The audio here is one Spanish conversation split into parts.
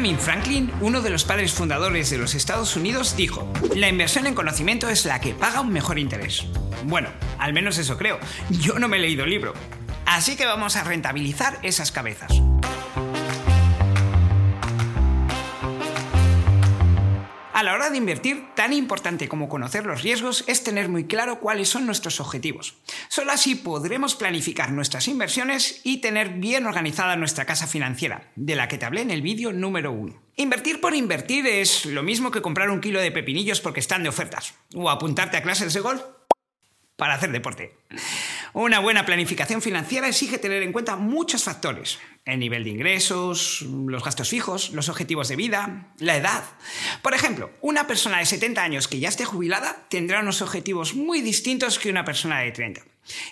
Benjamin Franklin, uno de los padres fundadores de los Estados Unidos, dijo, la inversión en conocimiento es la que paga un mejor interés. Bueno, al menos eso creo. Yo no me he leído el libro. Así que vamos a rentabilizar esas cabezas. La hora de invertir, tan importante como conocer los riesgos es tener muy claro cuáles son nuestros objetivos. Solo así podremos planificar nuestras inversiones y tener bien organizada nuestra casa financiera, de la que te hablé en el vídeo número 1. Invertir por invertir es lo mismo que comprar un kilo de pepinillos porque están de ofertas, o apuntarte a clases de golf para hacer deporte. Una buena planificación financiera exige tener en cuenta muchos factores. El nivel de ingresos, los gastos fijos, los objetivos de vida, la edad. Por ejemplo, una persona de 70 años que ya esté jubilada tendrá unos objetivos muy distintos que una persona de 30.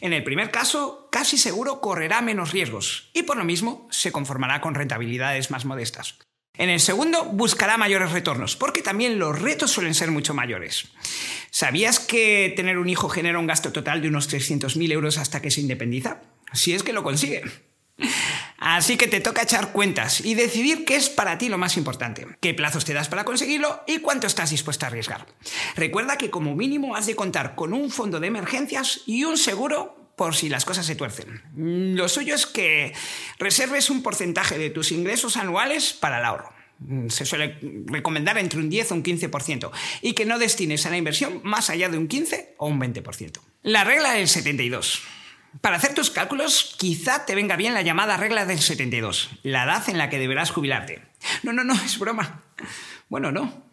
En el primer caso, casi seguro correrá menos riesgos y por lo mismo se conformará con rentabilidades más modestas. En el segundo, buscará mayores retornos, porque también los retos suelen ser mucho mayores. ¿Sabías que tener un hijo genera un gasto total de unos 300.000 euros hasta que se independiza? Si es que lo consigue. Así que te toca echar cuentas y decidir qué es para ti lo más importante, qué plazos te das para conseguirlo y cuánto estás dispuesto a arriesgar. Recuerda que como mínimo has de contar con un fondo de emergencias y un seguro por si las cosas se tuercen. Lo suyo es que reserves un porcentaje de tus ingresos anuales para el ahorro. Se suele recomendar entre un 10 o un 15% y que no destines a la inversión más allá de un 15 o un 20%. La regla del 72. Para hacer tus cálculos, quizá te venga bien la llamada regla del 72, la edad en la que deberás jubilarte. No, no, no, es broma. Bueno, no.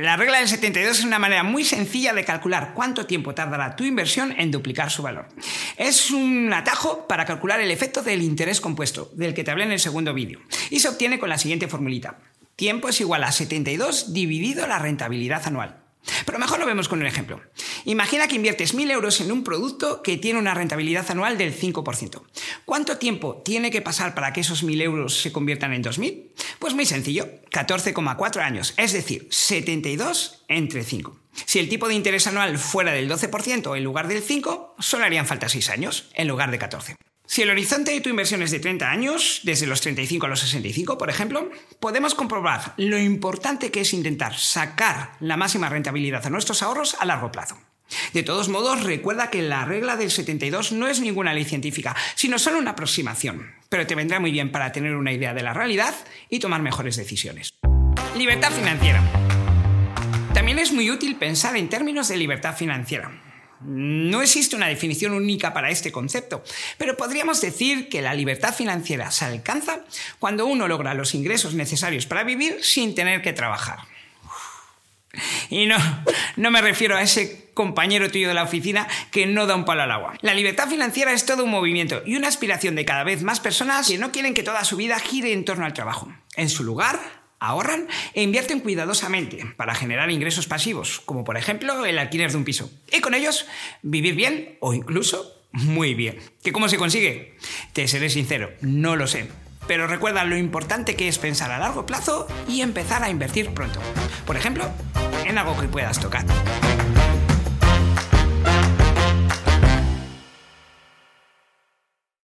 La regla del 72 es una manera muy sencilla de calcular cuánto tiempo tardará tu inversión en duplicar su valor. Es un atajo para calcular el efecto del interés compuesto, del que te hablé en el segundo vídeo, y se obtiene con la siguiente formulita. Tiempo es igual a 72 dividido la rentabilidad anual. Pero mejor lo vemos con un ejemplo. Imagina que inviertes 1.000 euros en un producto que tiene una rentabilidad anual del 5%. ¿Cuánto tiempo tiene que pasar para que esos 1.000 euros se conviertan en 2.000? Pues muy sencillo, 14,4 años, es decir, 72 entre 5. Si el tipo de interés anual fuera del 12% en lugar del 5, solo harían falta 6 años en lugar de 14. Si el horizonte de tu inversión es de 30 años, desde los 35 a los 65, por ejemplo, podemos comprobar lo importante que es intentar sacar la máxima rentabilidad a nuestros ahorros a largo plazo. De todos modos, recuerda que la regla del 72 no es ninguna ley científica, sino solo una aproximación, pero te vendrá muy bien para tener una idea de la realidad y tomar mejores decisiones. Libertad financiera. También es muy útil pensar en términos de libertad financiera. No existe una definición única para este concepto, pero podríamos decir que la libertad financiera se alcanza cuando uno logra los ingresos necesarios para vivir sin tener que trabajar. Y no, no me refiero a ese compañero tuyo de la oficina que no da un palo al agua. La libertad financiera es todo un movimiento y una aspiración de cada vez más personas que no quieren que toda su vida gire en torno al trabajo. En su lugar, ahorran e invierten cuidadosamente para generar ingresos pasivos, como por ejemplo el alquiler de un piso. Y con ellos vivir bien o incluso muy bien. ¿Qué cómo se consigue? Te seré sincero, no lo sé. Pero recuerda lo importante que es pensar a largo plazo y empezar a invertir pronto. Por ejemplo, en algo que puedas tocar.